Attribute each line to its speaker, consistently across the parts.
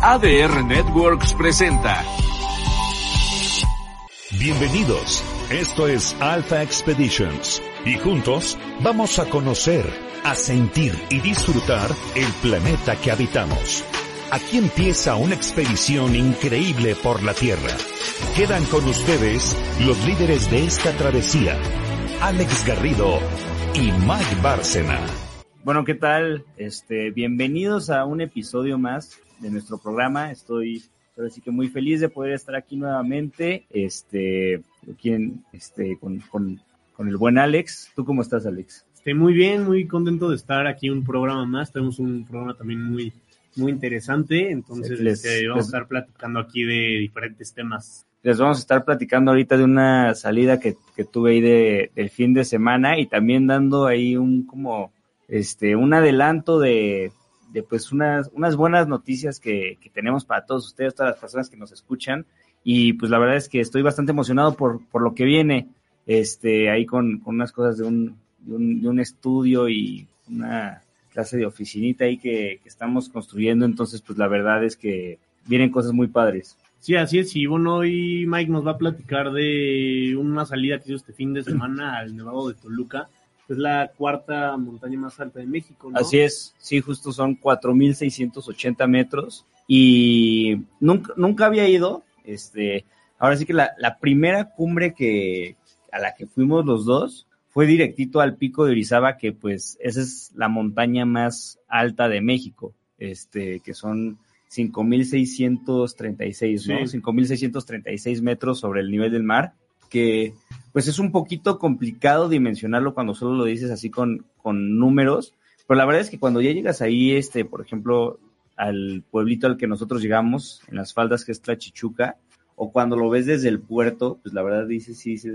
Speaker 1: ADR Networks presenta.
Speaker 2: Bienvenidos, esto es Alpha Expeditions y juntos vamos a conocer, a sentir y disfrutar el planeta que habitamos. Aquí empieza una expedición increíble por la Tierra. Quedan con ustedes los líderes de esta travesía, Alex Garrido y Mike Bárcena.
Speaker 3: Bueno, ¿qué tal? Este, bienvenidos a un episodio más de nuestro programa. Estoy ahora sí que muy feliz de poder estar aquí nuevamente. Este, quien, este, con, con, con el buen Alex. ¿Tú cómo estás, Alex?
Speaker 4: Estoy muy bien, muy contento de estar aquí un programa más. Tenemos un programa también muy, muy interesante. Entonces,
Speaker 3: Les-
Speaker 4: este, vamos
Speaker 3: les-
Speaker 4: a estar platicando aquí de diferentes temas.
Speaker 3: Les vamos a estar platicando ahorita de una salida que, que tuve ahí de, del fin de semana y también dando ahí un como este un adelanto de, de pues unas, unas buenas noticias que, que tenemos para todos ustedes, todas las personas que nos escuchan. Y pues la verdad es que estoy bastante emocionado por, por lo que viene, este, ahí con, con unas cosas de un, de un, de un estudio y una clase de oficinita ahí que, que estamos construyendo. Entonces, pues la verdad es que vienen cosas muy padres.
Speaker 4: Sí, así es. Y bueno, hoy Mike nos va a platicar de una salida que hizo este fin de semana al Nevado de Toluca. Es la cuarta montaña más alta de México, ¿no?
Speaker 3: Así es, sí, justo son 4.680 metros y nunca, nunca había ido, este, ahora sí que la, la primera cumbre que, a la que fuimos los dos fue directito al pico de Orizaba, que pues esa es la montaña más alta de México, este, que son 5.636, ¿no?
Speaker 4: Sí.
Speaker 3: 5.636 metros sobre el nivel del mar, que pues es un poquito complicado dimensionarlo cuando solo lo dices así con, con números, pero la verdad es que cuando ya llegas ahí, este, por ejemplo, al pueblito al que nosotros llegamos, en las faldas que es Tlachichuca, o cuando lo ves desde el puerto, pues la verdad dices, sí, sí,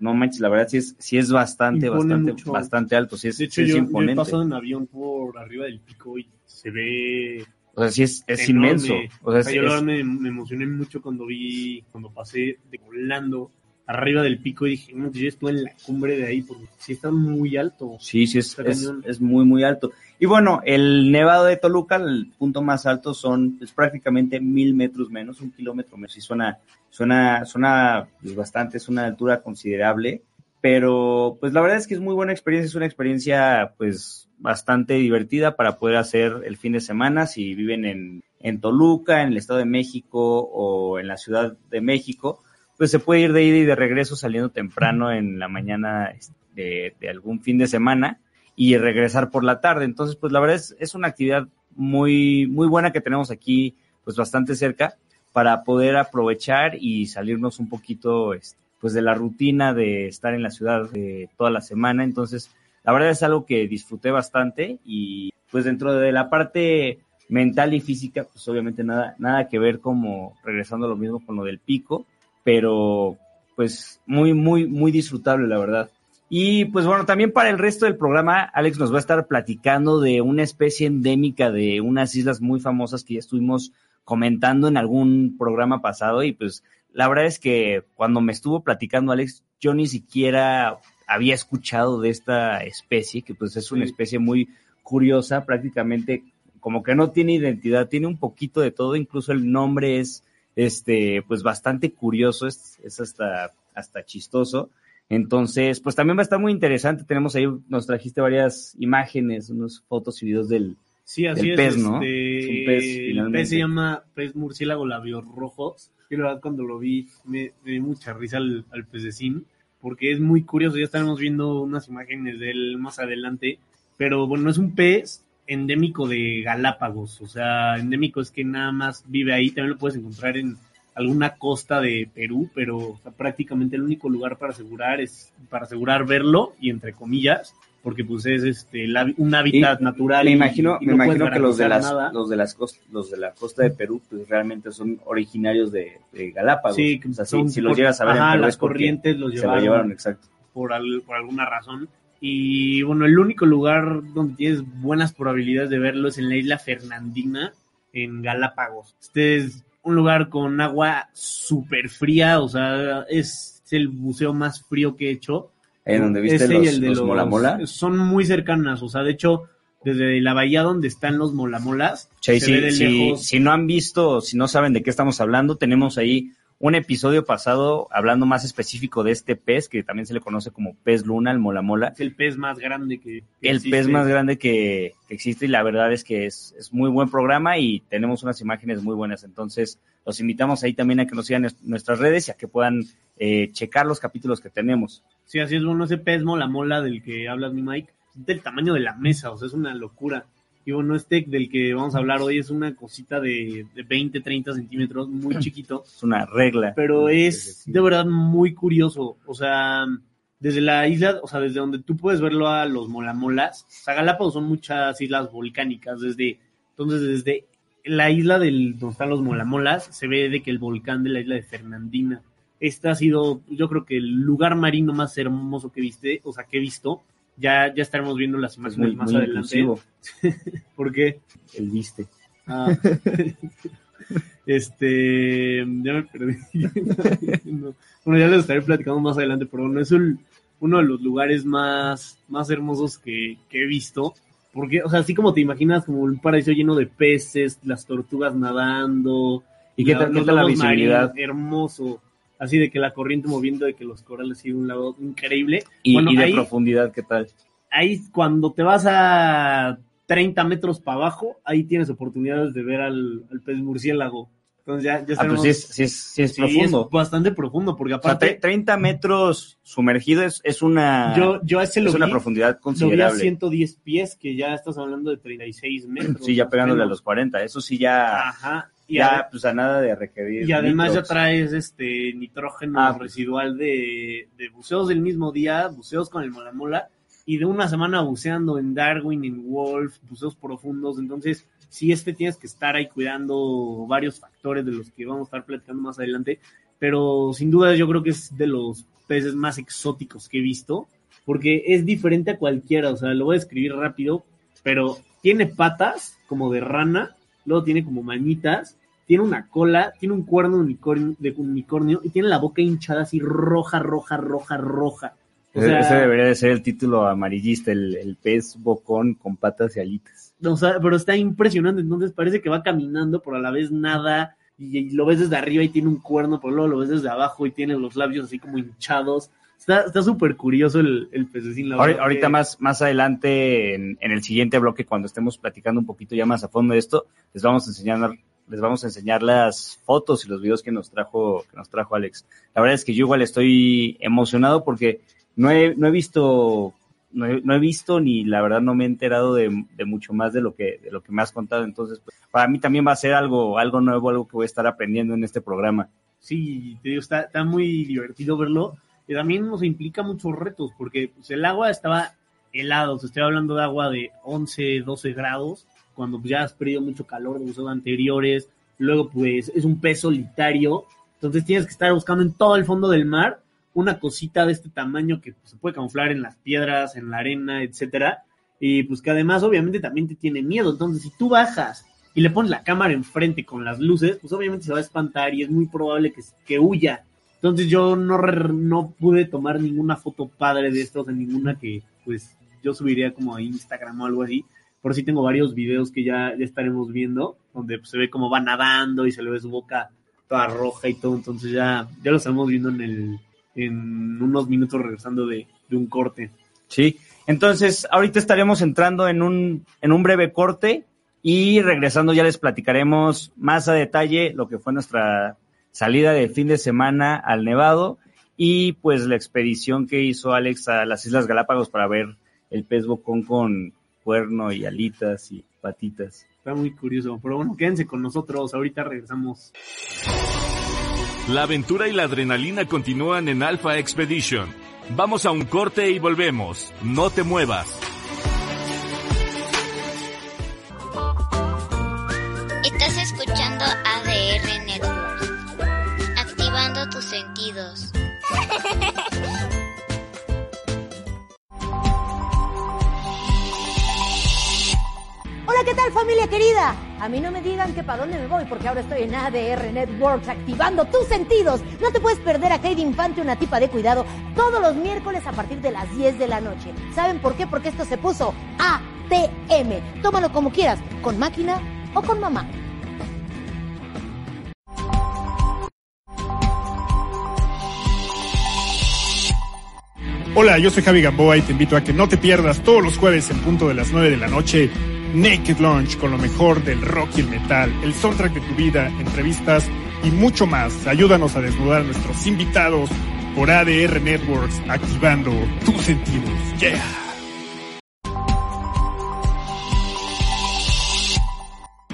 Speaker 3: no manches, la verdad sí es, sí es bastante,
Speaker 4: Impone
Speaker 3: bastante,
Speaker 4: mucho.
Speaker 3: bastante alto, sí es,
Speaker 4: De hecho,
Speaker 3: sí es
Speaker 4: yo, yo he
Speaker 3: imponente.
Speaker 4: pasado en avión por arriba del pico y se ve
Speaker 3: O sea, sí es, es
Speaker 4: enorme.
Speaker 3: inmenso. O sea,
Speaker 4: yo
Speaker 3: es-
Speaker 4: me, me emocioné mucho cuando vi, cuando pasé de volando arriba del pico y dije, no, yo estuve en la cumbre de ahí porque sí está muy alto.
Speaker 3: Sí, sí, es, es, es muy, muy alto. Y bueno, el Nevado de Toluca, el punto más alto son pues, prácticamente mil metros menos, un kilómetro menos. Sí, suena, suena, suena pues, bastante, es una altura considerable. Pero pues la verdad es que es muy buena experiencia, es una experiencia pues bastante divertida para poder hacer el fin de semana si viven en, en Toluca, en el Estado de México o en la Ciudad de México pues se puede ir de ida y de regreso saliendo temprano en la mañana este, de, de algún fin de semana y regresar por la tarde. Entonces, pues la verdad es, es una actividad muy, muy buena que tenemos aquí, pues bastante cerca, para poder aprovechar y salirnos un poquito, este, pues de la rutina de estar en la ciudad de toda la semana. Entonces, la verdad es algo que disfruté bastante y pues dentro de la parte mental y física, pues obviamente nada, nada que ver como regresando a lo mismo con lo del pico, pero pues muy, muy, muy disfrutable, la verdad. Y pues bueno, también para el resto del programa, Alex nos va a estar platicando de una especie endémica de unas islas muy famosas que ya estuvimos comentando en algún programa pasado y pues la verdad es que cuando me estuvo platicando Alex, yo ni siquiera había escuchado de esta especie, que pues es una especie muy curiosa, prácticamente como que no tiene identidad, tiene un poquito de todo, incluso el nombre es este pues bastante curioso, es, es hasta, hasta chistoso. Entonces, pues también va a estar muy interesante. Tenemos ahí, nos trajiste varias imágenes, unas fotos y videos del,
Speaker 4: Sí, así
Speaker 3: El
Speaker 4: es.
Speaker 3: pez, ¿no?
Speaker 4: este,
Speaker 3: Es un pez,
Speaker 4: el pez se llama pez murciélago labios rojos. Y la verdad, cuando lo vi, me, me dio mucha risa al, al pececín, porque es muy curioso. Ya estaremos viendo unas imágenes de él más adelante. Pero bueno, es un pez endémico de Galápagos. O sea, endémico es que nada más vive ahí. También lo puedes encontrar en alguna costa de Perú, pero o sea, prácticamente el único lugar para asegurar es para asegurar verlo y entre comillas, porque pues es este un hábitat
Speaker 3: Y
Speaker 4: natural.
Speaker 3: me imagino,
Speaker 4: y
Speaker 3: me
Speaker 4: no puedes
Speaker 3: imagino que los de las,
Speaker 4: nada.
Speaker 3: los de las cost- los de la costa de Perú, pues realmente son originarios de, de Galápagos.
Speaker 4: Sí,
Speaker 3: o sea, si, los llegas a ver
Speaker 4: ajá,
Speaker 3: en Perú
Speaker 4: las
Speaker 3: es
Speaker 4: corrientes los
Speaker 3: se lo
Speaker 4: llevaron,
Speaker 3: llevaron, exacto.
Speaker 4: por, al- por alguna razón. Y bueno, el único lugar donde tienes buenas probabilidades de verlo es en la isla Fernandina, en Galápagos. Este es un lugar con agua súper fría, o sea, es el buceo más frío que he hecho.
Speaker 3: Ahí donde viste
Speaker 4: Ese y
Speaker 3: los,
Speaker 4: el de
Speaker 3: los Mola Mola.
Speaker 4: Son muy cercanas, o sea, de hecho, desde la bahía donde están los molamolas. Se ve de lejos.
Speaker 3: si no han visto, si no saben de qué estamos hablando, tenemos ahí un episodio pasado hablando más específico de este pez, que también se le conoce como pez luna, el mola mola.
Speaker 4: Es el pez más grande que, que
Speaker 3: El
Speaker 4: existe.
Speaker 3: pez más grande que, que existe y la verdad es que es, es muy buen programa y tenemos unas imágenes muy buenas. Entonces, los invitamos ahí también a que nos sigan en nuestras redes y a que puedan eh, checar los capítulos que tenemos.
Speaker 4: Sí, así es, bueno, ese pez mola mola del que hablas, mi Mike, es del tamaño de la mesa, o sea, es una locura. Y bueno, este del que vamos a hablar hoy es una cosita de, de 20, 30 centímetros, muy chiquito,
Speaker 3: Es una regla.
Speaker 4: pero es de verdad muy curioso. O sea, desde la isla, o sea, desde donde tú puedes verlo a los molamolas, o sea, Galápagos son muchas islas volcánicas, desde, entonces desde la isla del, donde están los molamolas, se ve de que el volcán de la isla de Fernandina, este ha sido, yo creo que el lugar marino más hermoso que viste, o sea, que he visto. Ya, ya estaremos viendo las
Speaker 3: Es
Speaker 4: imágenes
Speaker 3: muy,
Speaker 4: más
Speaker 3: muy
Speaker 4: adelante.
Speaker 3: inclusivo.
Speaker 4: Porque,
Speaker 3: El viste.
Speaker 4: ah, este, ya me perdí. No. Bueno, ya les estaré platicando más adelante, pero bueno, es el- uno de los lugares más, más hermosos que, que he visto. Porque, o sea, así como te imaginas, como un paraíso lleno de peces, las tortugas nadando.
Speaker 3: ¿Y qué
Speaker 4: la-
Speaker 3: tal, qué la visibilidad?
Speaker 4: marinos, hermoso. Así de que la corriente moviendo, de que los corales siguen un lado increíble.
Speaker 3: Y,
Speaker 4: Bueno,
Speaker 3: y de
Speaker 4: ahí-
Speaker 3: profundidad, ¿qué tal?
Speaker 4: ahí cuando te vas a 30 metros para abajo, ahí tienes oportunidades de ver al, al pez murciélago. Entonces ya, ya
Speaker 3: Ah, pues sí es, sí es, sí es
Speaker 4: Sí,
Speaker 3: profundo.
Speaker 4: es bastante profundo, porque
Speaker 3: O sea,
Speaker 4: aparte,
Speaker 3: tre- 30 metros sumergido es, es una,
Speaker 4: yo, yo ese lo
Speaker 3: es una
Speaker 4: vi,
Speaker 3: profundidad
Speaker 4: lo vi a
Speaker 3: considerable.
Speaker 4: 110 pies, que ya estás hablando de 36 metros.
Speaker 3: Sí, ya pegándole a los 40. Eso sí ya,
Speaker 4: Ajá. Y,
Speaker 3: ya pues a nada de requerir.
Speaker 4: y además ya traes este nitrógeno
Speaker 3: Ah.
Speaker 4: residual de, de buceos del mismo día, buceos con el mola mola, y de una semana buceando en Darwin, en Wolf, buceos profundos. Entonces, sí, este tienes que estar ahí cuidando varios factores de los que vamos a estar platicando más adelante. Pero sin duda, yo creo que es de los peces más exóticos que he visto, porque es diferente a cualquiera. O sea, lo voy a escribir rápido, pero tiene patas como de rana, luego tiene como manitas, tiene una cola, tiene un cuerno de unicornio, de unicornio y tiene la boca hinchada así roja, roja, roja, roja. O
Speaker 3: Ese,
Speaker 4: sea,
Speaker 3: ese debería de ser el título amarillista, el, el pez bocón con patas y alitas.
Speaker 4: o sea, pero está impresionante, entonces parece que va caminando, pero a la vez nada, y, y lo ves desde arriba y tiene un cuerno, pero luego lo ves desde abajo y tiene los labios así como hinchados. Está súper curioso el, el pececín. la
Speaker 3: Ahori-
Speaker 4: verdad
Speaker 3: Ahorita
Speaker 4: que-
Speaker 3: más, más adelante, en, en el siguiente bloque, cuando estemos platicando un poquito ya más a fondo de esto, les vamos a enseñar, les vamos a enseñar las fotos y los videos que nos trajo, que nos trajo Alex. La verdad es que yo igual estoy emocionado porque no he, no he visto, no he, no he visto ni la verdad no me he enterado de, de mucho más de lo que, de lo que me has contado. Entonces, pues, para mí también va a ser algo, algo nuevo, algo que voy a estar aprendiendo en este programa.
Speaker 4: Sí, te digo, está, está muy divertido verlo. Y también nos implica muchos retos, porque pues, el agua estaba helado. O sea, estoy hablando de agua de 11, 12 grados, cuando pues, ya has perdido mucho calor de buceos anteriores. Luego, pues, es un pez solitario. Entonces tienes que estar buscando en todo el fondo del mar una cosita de este tamaño que pues, se puede camuflar en las piedras, en la arena, etcétera. Y pues que además, obviamente, también te tiene miedo. Entonces, si tú bajas y le pones la cámara enfrente con las luces, pues obviamente se va a espantar y es muy probable que, que huya. Entonces yo no, no pude tomar ninguna foto padre de estos, en ninguna que pues yo subiría como a Instagram o algo así. Pero sí tengo varios videos que ya, ya estaremos viendo, donde pues, se ve cómo va nadando y se le ve su boca toda roja y todo. Entonces ya, ya lo estamos viendo en el en unos minutos regresando de, de un corte.
Speaker 3: Sí, entonces ahorita estaremos entrando en un, en un breve corte y regresando ya les platicaremos más a detalle lo que fue nuestra salida de fin de semana al Nevado y pues la expedición que hizo Alex a las Islas Galápagos para ver el pez bocón con cuerno y alitas y patitas.
Speaker 4: Está muy curioso. Pero bueno, quédense con nosotros. Ahorita regresamos.
Speaker 1: La aventura y la adrenalina continúan en Alpha Expedition. Vamos a un corte y volvemos. No te muevas.
Speaker 5: ¿Qué tal familia querida? A mí no me digan que para dónde me voy porque ahora estoy en ADR Networks activando tus sentidos. No te puedes perder a Kate Infante, una tipa de cuidado, todos los miércoles a partir de las 10 de la noche. ¿Saben por qué? Porque esto se puso ATM. Tómalo como quieras, con máquina o con mamá.
Speaker 6: Hola, yo soy Javi Gamboa y te invito a que no te pierdas todos los jueves en punto de las 9 de la noche Naked Launch con lo mejor del rock y el metal, el soundtrack de tu vida, entrevistas y mucho más. Ayúdanos a desnudar a nuestros invitados por ADR Networks, activando tus sentidos. Yeah.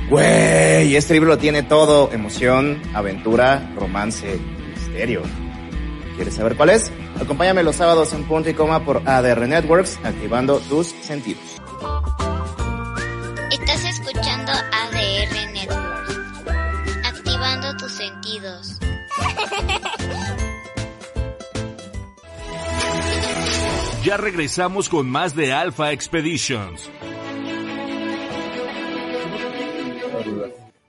Speaker 7: Güey, este libro tiene todo. Emoción, aventura, romance, misterio. ¿Quieres saber cuál es? Acompáñame los sábados en punto y coma por ADR Networks, activando tus sentidos.
Speaker 1: Ya regresamos con más de Alpha Expeditions.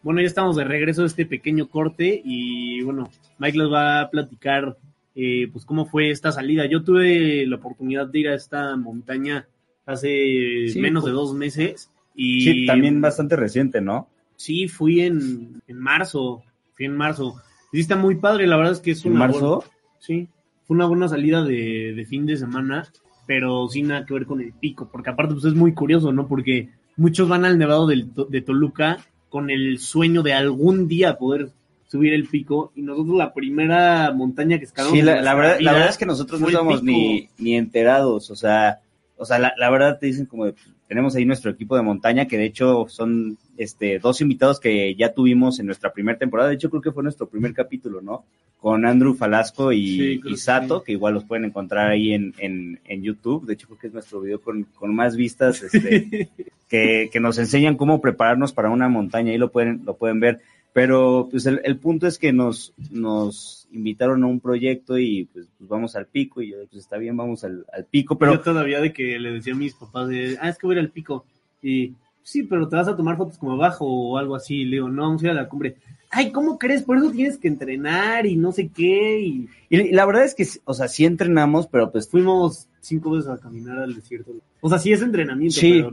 Speaker 4: Bueno, ya estamos de regreso de este pequeño corte y bueno, Mike les va a platicar eh, pues cómo fue esta salida. Yo tuve la oportunidad de ir a esta montaña hace
Speaker 3: Sí,
Speaker 4: menos
Speaker 3: pues-
Speaker 4: de dos meses y
Speaker 3: Sí, también bastante reciente, ¿no?
Speaker 4: sí fui en, en marzo, fui en marzo. Sí está muy padre, la verdad es que es
Speaker 3: ¿En
Speaker 4: una
Speaker 3: marzo?
Speaker 4: buena- sí, fue una buena salida de, de fin de semana, pero sin nada que ver con el pico, porque aparte pues es muy curioso, ¿no? Porque muchos van al Nevado del de Toluca con el sueño de algún día poder subir el pico y nosotros la primera montaña que escalamos
Speaker 3: Sí, la, verdad, la verdad es que nosotros no
Speaker 4: pico.
Speaker 3: ni, ni enterados, o sea, o sea, la, la verdad te dicen como de, tenemos ahí nuestro equipo de montaña, que de hecho son este dos invitados que ya tuvimos en nuestra primera temporada, de hecho creo que fue nuestro primer capítulo, ¿no? Con Andrew Falasco y,
Speaker 4: Sí,
Speaker 3: Sato,
Speaker 4: sí.
Speaker 3: que igual los pueden encontrar ahí en, en, en YouTube, de hecho creo que es nuestro video con, con más vistas, este, que, que nos enseñan cómo prepararnos para una montaña, ahí lo pueden, lo pueden ver. Pero pues el, el punto es que nos, nos invitaron a un proyecto y pues, pues, vamos al pico y yo pues está bien, vamos al, al pico, pero
Speaker 4: yo todavía de que le decía a mis papás de, ah, es que voy a ir al pico. Y sí, pero te vas a tomar fotos como abajo o algo así. Y le digo, no, vamos a ir a la cumbre. Ay, ¿cómo crees? Por eso tienes que entrenar y no sé qué. Y
Speaker 3: y la verdad es que, o sea, sí entrenamos, pero pues
Speaker 4: fuimos cinco veces a caminar al desierto. O sea, sí es entrenamiento,
Speaker 3: Sí.
Speaker 4: pero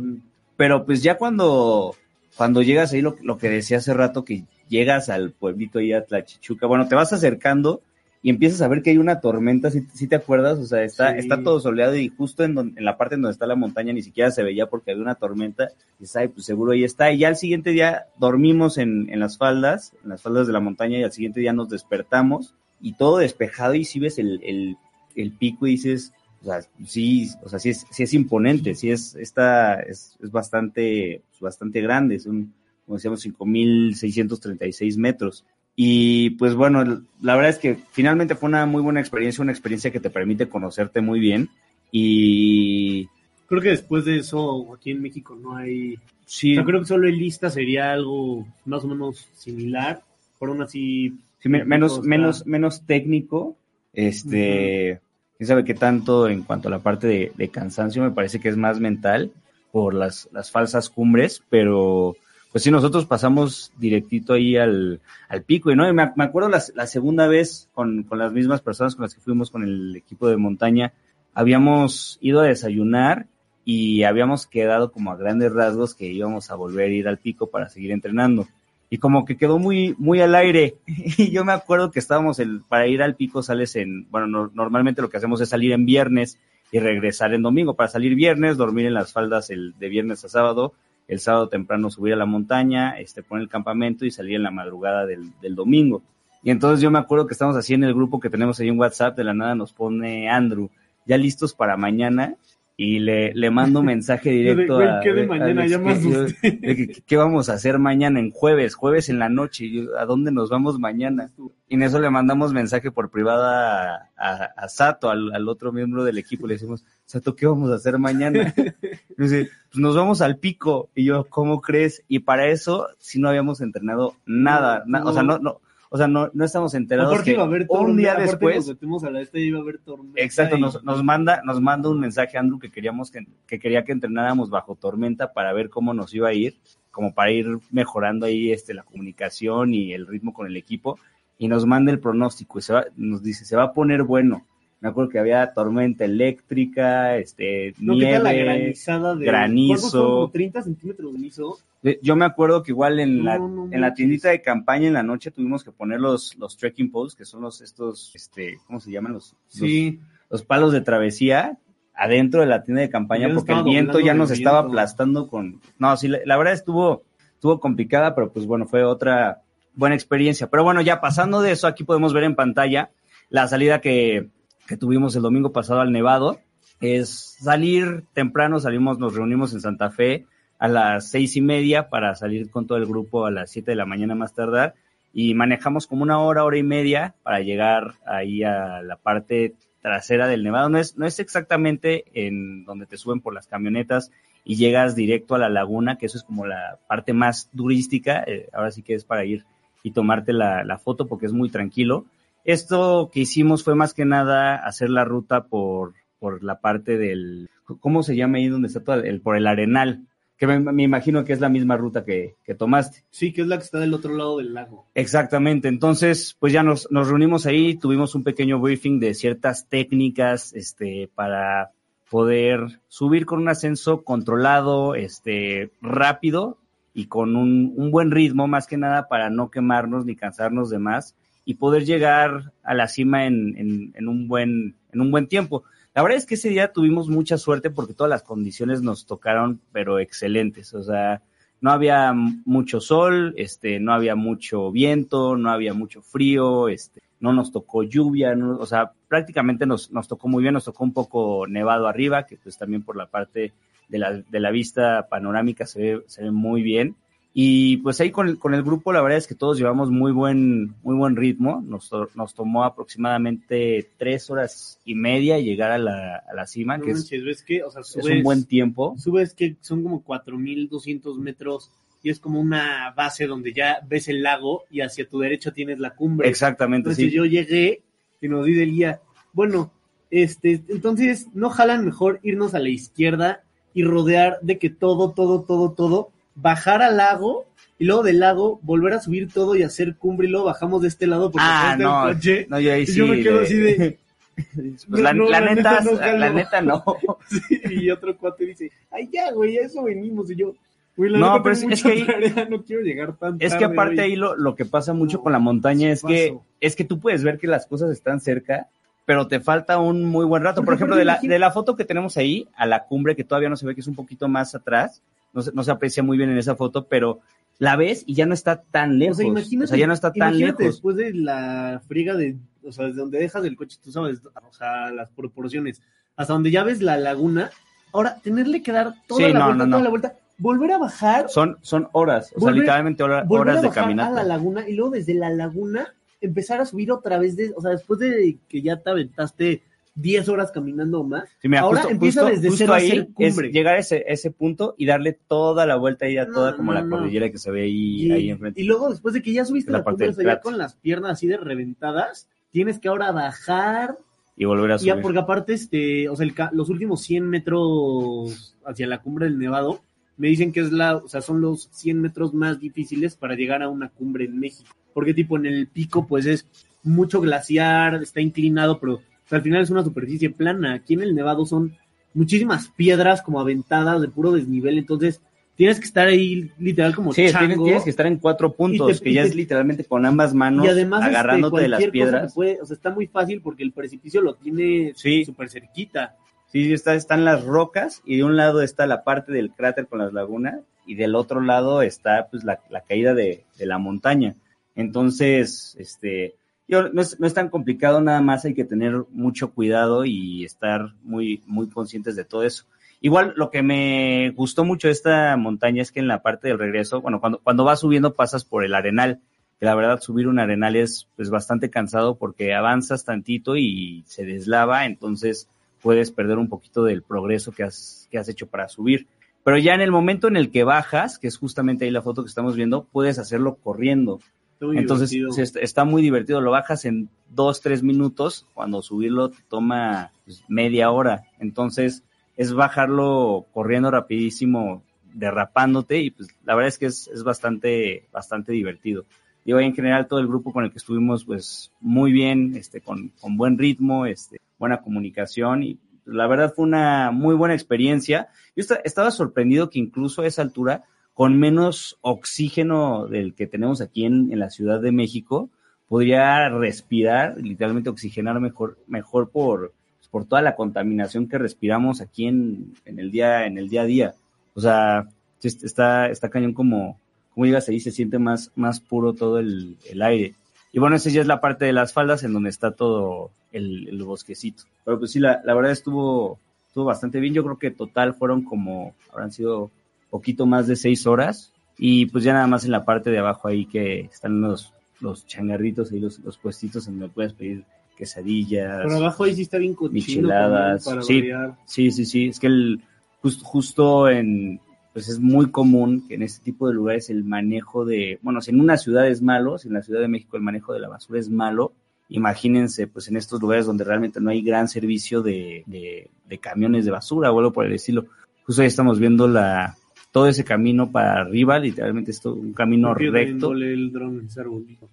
Speaker 3: pero pues ya cuando, cuando llegas ahí, lo, lo que decía hace rato, que llegas al pueblito ahí a Tlachichuca, bueno, te vas acercando y empiezas a ver que hay una tormenta, si, si te acuerdas, o sea, está,
Speaker 4: Sí.
Speaker 3: está todo soleado y justo en, don- en la parte en donde está la montaña ni siquiera se veía porque había una tormenta, y ay, pues seguro ahí está, y ya al siguiente día dormimos en, en las faldas, en las faldas de la montaña, y al siguiente día nos despertamos, y todo despejado, y si ves el, el, el pico y dices, o sea, sí, o sea, sí es, sí es imponente, sí es, esta, es, es bastante, bastante grande, son, como decíamos, 5.636 metros. Y pues bueno, la verdad es que finalmente fue una muy buena experiencia, una experiencia que te permite conocerte muy bien. Y
Speaker 4: creo que después de eso aquí en México no hay...
Speaker 3: sí,
Speaker 4: O sea, creo que solo el lista sería algo más o menos similar. Por aún así...
Speaker 3: sí, me- menos,
Speaker 4: está-
Speaker 3: menos, menos técnico, este, quién sabe qué tanto en cuanto a la parte de, cansancio, me parece que es más mental por las, las falsas cumbres, pero pues sí, nosotros pasamos directito ahí al, al pico, y no, y me, me acuerdo la, la segunda vez con, con las mismas personas con las que fuimos con el equipo de montaña, habíamos ido a desayunar y habíamos quedado como a grandes rasgos que íbamos a volver a ir al pico para seguir entrenando. Y como que quedó muy, muy al aire. Y yo me acuerdo que estábamos el, para ir al pico sales en, bueno, no- normalmente lo que hacemos es salir en viernes y regresar en domingo. Para salir viernes, dormir en las faldas el, de viernes a sábado, el sábado temprano subir a la montaña, este, poner el campamento y salir en la madrugada del, del domingo. Y entonces yo me acuerdo que estamos así en el grupo que tenemos ahí en WhatsApp, de la nada nos pone Andrew, ya listos para mañana, y le, le mando un mensaje directo
Speaker 4: Güey,
Speaker 3: a...
Speaker 4: ¿qué de
Speaker 3: a
Speaker 4: Ya me
Speaker 3: yo- de ¿Qué vamos a hacer mañana en jueves? Jueves en la noche. Yo, ¿A dónde nos vamos mañana? Y en eso le mandamos mensaje por privada a, a- Sato, al, al otro miembro del equipo. Le decimos, Sato, ¿qué vamos a hacer mañana? Y dice, pues nos vamos al pico. Y yo, ¿cómo crees? Y para eso, si no habíamos entrenado nada. na- o sea, no, no, o sea, no, no estamos enterados que
Speaker 4: iba a haber
Speaker 3: un día después
Speaker 4: nos a la este iba a haber tormenta.
Speaker 3: Exacto,
Speaker 4: y-
Speaker 3: nos, nos manda, nos manda un mensaje Andrew que queríamos que, que quería que entrenáramos bajo tormenta para ver cómo nos iba a ir, como para ir mejorando ahí este la comunicación y el ritmo con el equipo, y nos manda el pronóstico y se va, nos dice se va a poner bueno. Me acuerdo que había tormenta eléctrica, este,
Speaker 4: No, ¿qué tal la
Speaker 3: nieve.
Speaker 4: granizada de
Speaker 3: granizo.
Speaker 4: ¿cuántos fueron? ¿Como 30 centímetros de
Speaker 3: Yo me acuerdo que igual en,
Speaker 4: No,
Speaker 3: la,
Speaker 4: no
Speaker 3: en la tiendita de campaña en la noche tuvimos que poner los, los trekking poles, que son los estos, este, ¿cómo se llaman? Los,
Speaker 4: Sí.
Speaker 3: los, los palos de travesía adentro de la tienda de campaña porque el viento ya nos estaba
Speaker 4: viento.
Speaker 3: aplastando con... No, sí, la, la verdad estuvo, estuvo complicada, pero pues bueno, fue otra buena experiencia. Pero bueno, ya pasando de eso, aquí podemos ver en pantalla la salida que, que tuvimos el domingo pasado al Nevado. Es salir temprano, salimos, nos reunimos en Santa Fe a las seis y media para salir con todo el grupo a las siete de la mañana más tardar y manejamos como una hora, hora y media para llegar ahí a la parte trasera del Nevado. No es, no es exactamente en donde te suben por las camionetas y llegas directo a la laguna, que eso es como la parte más turística. eh, ahora sí que es para ir y tomarte la, la foto porque es muy tranquilo. Esto que hicimos fue más que nada hacer la ruta por, por la parte del, ¿cómo se llama ahí donde está todo el, por el arenal? Que me, me imagino que es la misma ruta que, que tomaste.
Speaker 4: Sí, que es la que está del otro lado del lago.
Speaker 3: Exactamente, entonces pues ya nos, nos reunimos ahí, tuvimos un pequeño briefing de ciertas técnicas este, para poder subir con un ascenso controlado, este, rápido y con un, un buen ritmo más que nada para no quemarnos ni cansarnos de más y poder llegar a la cima en, en, en un buen, en un buen tiempo. La verdad es que ese día tuvimos mucha suerte porque todas las condiciones nos tocaron, pero excelentes. O sea, no había mucho sol, este, no había mucho viento, no había mucho frío, este, no nos tocó lluvia, o sea, prácticamente nos, nos tocó muy bien, nos tocó un poco nevado arriba, que pues también por la parte de la, de la vista panorámica se ve, se ve muy bien. Y pues ahí con el, con el grupo la verdad es que todos llevamos muy buen, muy buen ritmo. Nos, nos tomó aproximadamente tres horas y media llegar a la, a la cima,
Speaker 4: No
Speaker 3: que es,
Speaker 4: manches, ¿ves qué? O sea,
Speaker 3: es
Speaker 4: subes,
Speaker 3: un buen tiempo.
Speaker 4: subes que son como 4200 metros y es como una base donde ya ves el lago y hacia tu derecha tienes la cumbre.
Speaker 3: Exactamente,
Speaker 4: Entonces
Speaker 3: sí.
Speaker 4: yo llegué y nos di del guía. Bueno, este, entonces no jalan mejor irnos a la izquierda y rodear de que todo, todo, todo, todo, bajar al lago y luego del lago volver a subir todo y hacer cumbre y luego bajamos de este lado porque
Speaker 3: Ah, no,
Speaker 4: el coche.
Speaker 3: no, yo ahí
Speaker 4: Y
Speaker 3: sí.
Speaker 4: yo me quedo así de-
Speaker 3: Pues la,
Speaker 4: No,
Speaker 3: la
Speaker 4: la
Speaker 3: neta, la, neta no.
Speaker 4: Sí, y otro cuate dice, ay ya, güey, a eso venimos. Y yo, güey, la
Speaker 3: No,
Speaker 4: neta
Speaker 3: pero es- que ahí-
Speaker 4: tarea, no quiero llegar tan
Speaker 3: Es que aparte
Speaker 4: hoy".
Speaker 3: ahí lo, lo que pasa mucho con la montaña es que, es que tú puedes ver que las cosas están cerca, pero te falta un muy buen rato. Por ejemplo, de la, de la foto que tenemos ahí a la cumbre, que todavía no se ve, que es un poquito más atrás, no se, no se aprecia muy bien en esa foto, pero la ves y ya no está tan
Speaker 4: O
Speaker 3: lejos.
Speaker 4: sea, imagínate,
Speaker 3: O sea, ya no está tan lejos.
Speaker 4: después de la friega de, o sea, desde donde dejas el coche, tú sabes, o sea, las proporciones, hasta donde ya ves la laguna, ahora tenerle que dar toda
Speaker 3: Sí,
Speaker 4: la
Speaker 3: no,
Speaker 4: vuelta,
Speaker 3: no,
Speaker 4: toda la vuelta, volver a bajar,
Speaker 3: Son, son horas, o sea, literalmente hora-
Speaker 4: volver
Speaker 3: horas
Speaker 4: a
Speaker 3: de
Speaker 4: bajar a
Speaker 3: caminata.
Speaker 4: la laguna y luego desde la laguna empezar a subir otra vez, de, o sea, después de que ya te aventaste 10 horas caminando o más,
Speaker 3: Sí, mira,
Speaker 4: ahora
Speaker 3: justo,
Speaker 4: empieza
Speaker 3: justo-
Speaker 4: desde
Speaker 3: justo
Speaker 4: cero a
Speaker 3: ahí es
Speaker 4: cumbre.
Speaker 3: llegar a ese, ese punto y darle toda la vuelta ahí a
Speaker 4: No,
Speaker 3: toda como
Speaker 4: no,
Speaker 3: la
Speaker 4: no.
Speaker 3: cordillera que se ve ahí,
Speaker 4: Y,
Speaker 3: ahí enfrente.
Speaker 4: y luego después de que ya subiste
Speaker 3: La
Speaker 4: la,
Speaker 3: parte
Speaker 4: cumbre,
Speaker 3: del
Speaker 4: o sea, ya
Speaker 3: cráter.
Speaker 4: con las piernas así de reventadas, tienes que ahora bajar
Speaker 3: Y volver a
Speaker 4: Y ya,
Speaker 3: subir.
Speaker 4: porque aparte, este, o sea, el los últimos 100 metros hacia la cumbre del Nevado, me dicen que es la, o sea, son los 100 metros más difíciles para llegar a una cumbre en México. Porque tipo en el pico, pues es mucho glaciar, está inclinado, pero o sea, al final es una superficie plana. Aquí en el Nevado son muchísimas piedras como aventadas de puro desnivel, entonces tienes que estar ahí literal como
Speaker 3: Sí, tienes,
Speaker 4: chango.
Speaker 3: tienes que estar en cuatro puntos,
Speaker 4: te-
Speaker 3: que ya
Speaker 4: te-
Speaker 3: es literalmente con ambas manos
Speaker 4: y además este,
Speaker 3: agarrándote de las piedras.
Speaker 4: puede- o sea, está muy fácil porque el precipicio lo tiene
Speaker 3: Sí.
Speaker 4: súper cerquita.
Speaker 3: Sí, sí, está, están las rocas y de un lado está la parte del cráter con las lagunas y del otro lado está pues la, la caída de, de la montaña. Entonces, este, yo, no, es, no es tan complicado, nada más hay que tener mucho cuidado y estar muy, muy conscientes de todo eso. Igual lo que me gustó mucho de esta montaña es que en la parte del regreso, bueno, cuando, cuando vas subiendo pasas por el arenal, que la verdad subir un arenal es pues bastante cansado porque avanzas tantito y se deslava, entonces puedes perder un poquito del progreso que has, que has hecho para subir. Pero ya en el momento en el que bajas, que es justamente ahí la foto que estamos viendo, puedes hacerlo corriendo.
Speaker 4: Está muy
Speaker 3: Entonces se está, está muy divertido, lo bajas en dos, tres minutos, cuando subirlo te toma pues, media hora. Entonces es bajarlo corriendo rapidísimo, derrapándote y pues la verdad es que es, es bastante, bastante divertido. digo, en general todo el grupo con el que estuvimos, pues muy bien, este, con, con buen ritmo, este, buena comunicación y la verdad fue una muy buena experiencia. Yo esta- estaba sorprendido que incluso a esa altura, con menos oxígeno del que tenemos aquí en, en la Ciudad de México, podría respirar, literalmente oxigenar mejor, mejor por, pues, por toda la contaminación que respiramos aquí en, en el día, en el día a día. O sea, está, está cañón como, como llegas ahí, se siente más, más puro todo el, el aire. Y bueno, esa ya es la parte de las faldas en donde está todo el, el bosquecito. Pero pues sí, la, la verdad estuvo, estuvo bastante bien. Yo creo que total fueron como, habrán sido poquito más de seis horas. Y pues ya nada más en la parte de abajo ahí que están los, los changarritos ahí, los, los puestitos en donde puedes pedir quesadillas.
Speaker 4: Pero abajo ahí sí está bien cochino.
Speaker 3: Micheladas,
Speaker 4: para
Speaker 3: sí.
Speaker 4: variar.
Speaker 3: Sí, sí, sí. Es que el, jus- justo en, pues es muy común que en este tipo de lugares el manejo de, bueno, si en una ciudad es malo, si en la Ciudad de México el manejo de la basura es malo, imagínense, pues en estos lugares donde realmente no hay gran servicio de, de, de camiones de basura o algo por el estilo. Justo ahí estamos viendo la, todo ese camino para arriba, literalmente es todo un camino
Speaker 4: yo
Speaker 3: recto.
Speaker 4: el dron.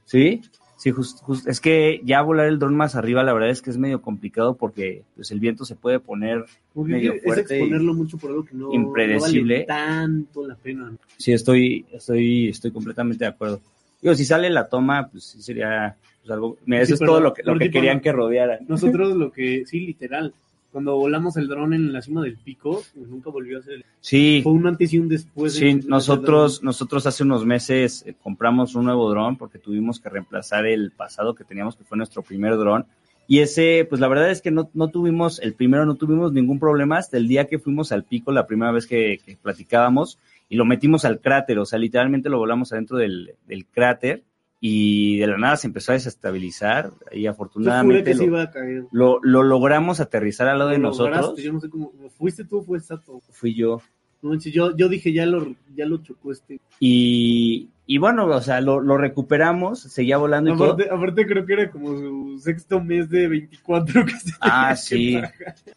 Speaker 3: Sí, sí, justo, es que ya volar el dron más arriba, la verdad es que es medio complicado porque pues el viento se puede poner
Speaker 4: Porque
Speaker 3: medio
Speaker 4: es
Speaker 3: fuerte.
Speaker 4: exponerlo mucho por algo que no,
Speaker 3: impredecible.
Speaker 4: no vale tanto la pena. ¿no?
Speaker 3: Sí, estoy, estoy, estoy completamente de acuerdo. Digo, si sale la toma, pues sí sería pues, algo. Mira,
Speaker 4: Sí,
Speaker 3: eso es todo lo que, lo que querían que rodearan.
Speaker 4: Nosotros lo que, sí, literal, cuando volamos el dron en la cima del pico, pues, nunca volvió a ser.
Speaker 3: Sí,
Speaker 4: Fue un antes y un después.
Speaker 3: sí, nosotros, nosotros hace unos meses eh, compramos un nuevo dron porque tuvimos que reemplazar el pasado que teníamos, que fue nuestro primer dron. Y ese, pues la verdad es que no, no tuvimos, el primero no tuvimos ningún problema hasta el día que fuimos al pico, la primera vez que, que platicábamos, y lo metimos al cráter, o sea, literalmente lo volamos adentro del, del cráter y de la nada se empezó a desestabilizar y afortunadamente lo,
Speaker 4: iba a caer.
Speaker 3: lo, lo logramos aterrizar al lado de nosotros.
Speaker 4: lograste, Yo no sé cómo. ¿Fuiste tú o fue Sato?
Speaker 3: Fui yo.
Speaker 4: No yo, yo dije, ya lo, ya lo chocó este.
Speaker 3: Y, y bueno, o sea, lo, lo recuperamos, seguía volando y todo.
Speaker 4: Aparte, creo que era como su sexto mes de 24 que se
Speaker 3: Ah,
Speaker 4: que
Speaker 3: sí,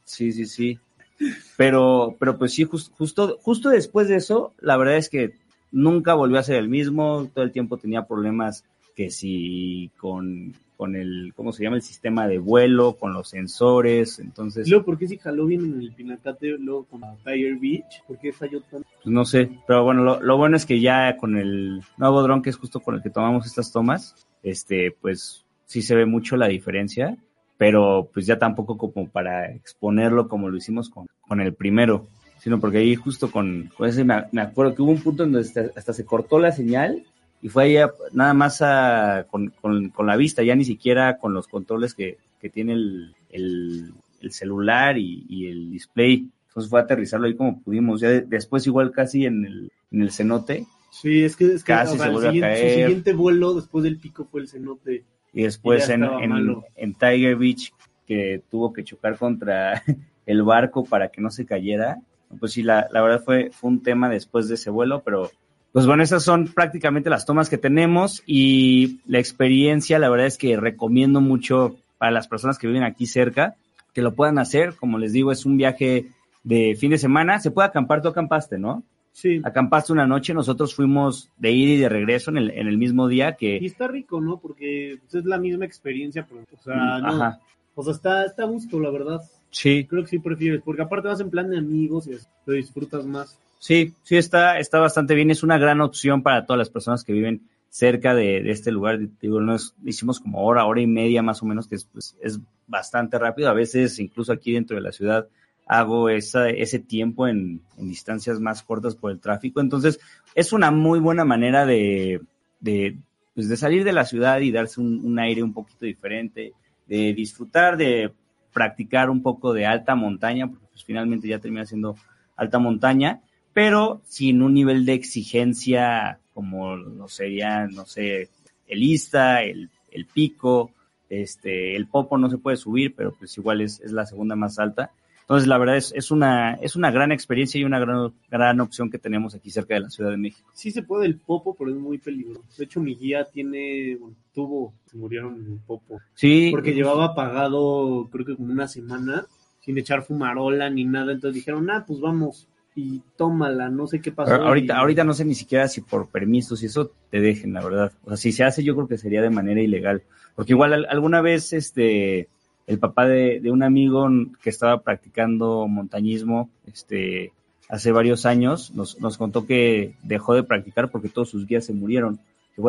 Speaker 3: sí, sí, sí. Pero, pero pues sí, jus- justo, justo después de eso, la verdad es que nunca volvió a ser el mismo, todo el tiempo tenía problemas que si con, con el, ¿cómo se llama? El sistema de vuelo, con los sensores, entonces,
Speaker 4: Luego, ¿por qué si jaló bien en el Pinacate, luego con la Tiger Beach? ¿Por qué falló tanto?
Speaker 3: pues no sé, pero bueno, lo, lo bueno es que ya con el nuevo dron, que es justo con el que tomamos estas tomas, este, pues sí se ve mucho la diferencia, pero pues ya tampoco como para exponerlo como lo hicimos con, con el primero, sino porque ahí justo con, con ese me, me acuerdo que hubo un punto en donde hasta, hasta se cortó la señal y fue ahí a- nada más a- con, con- con la vista, ya ni siquiera con los controles que, que tiene el, el- el celular y, y el display. Entonces fue a aterrizarlo ahí como pudimos. Ya de- después igual casi en el, en el cenote
Speaker 4: Sí, es que, es que
Speaker 3: Casi se a
Speaker 4: su siguiente vuelo después del pico fue el cenote.
Speaker 3: y después
Speaker 4: Y
Speaker 3: en, en, en Tiger Beach que tuvo que chocar contra el barco para que no se cayera. Pues sí, la, la verdad fue, fue un tema después de ese vuelo, pero pues bueno, esas son prácticamente las tomas que tenemos y la experiencia, la verdad es que recomiendo mucho para las personas que viven aquí cerca que lo puedan hacer. Como les digo, es un viaje de fin de semana. Se puede acampar, tú acampaste, ¿no?
Speaker 4: Sí.
Speaker 3: Acampaste una noche, nosotros fuimos de ir y de regreso en el, en el mismo día que...
Speaker 4: Y está rico, ¿no? Porque pues, es la misma experiencia, pero, o sea, no,
Speaker 3: Ajá,
Speaker 4: o sea, está, está a gusto, la verdad.
Speaker 3: sí.
Speaker 4: Creo que sí prefieres, porque aparte vas en plan de amigos y lo disfrutas más.
Speaker 3: Sí, sí está, está bastante bien. Es una gran opción para todas las personas que viven cerca de, de este lugar. Digo, nos hicimos como hora, hora y media más o menos, que es, pues, es bastante rápido. A veces, incluso aquí dentro de la ciudad, hago esa, ese tiempo en, en distancias más cortas por el tráfico. Entonces, es una muy buena manera de, de, pues, de salir de la ciudad y darse un, un aire un poquito diferente, de disfrutar, de practicar un poco de alta montaña, porque pues, finalmente ya termina siendo alta montaña, pero sin un nivel de exigencia como lo sería, no sé, el Ista, el, el Pico, este, el Popo no se puede subir, pero pues igual es, es la segunda más alta. Entonces, la verdad es, es, una, es una gran experiencia y una gran, gran opción que tenemos aquí cerca de la Ciudad de México.
Speaker 4: Sí se puede el popo, pero es muy peligroso. De hecho, mi guía tiene, bueno, tuvo, se murieron en el popo.
Speaker 3: Sí,
Speaker 4: Porque llevaba apagado, creo que como una semana, sin echar fumarola ni nada. Entonces dijeron, ah, pues vamos. Y tómala, no sé qué pasó.
Speaker 3: Ahor- Ahorita,
Speaker 4: y-
Speaker 3: ahorita no sé ni siquiera si por permisos y eso te dejen, la verdad. O sea, si se hace, yo creo que sería de manera ilegal. Porque igual al- alguna vez, este, el papá de, de un amigo que estaba practicando montañismo, este, hace varios años, nos, nos contó que dejó de practicar porque todos sus guías se murieron.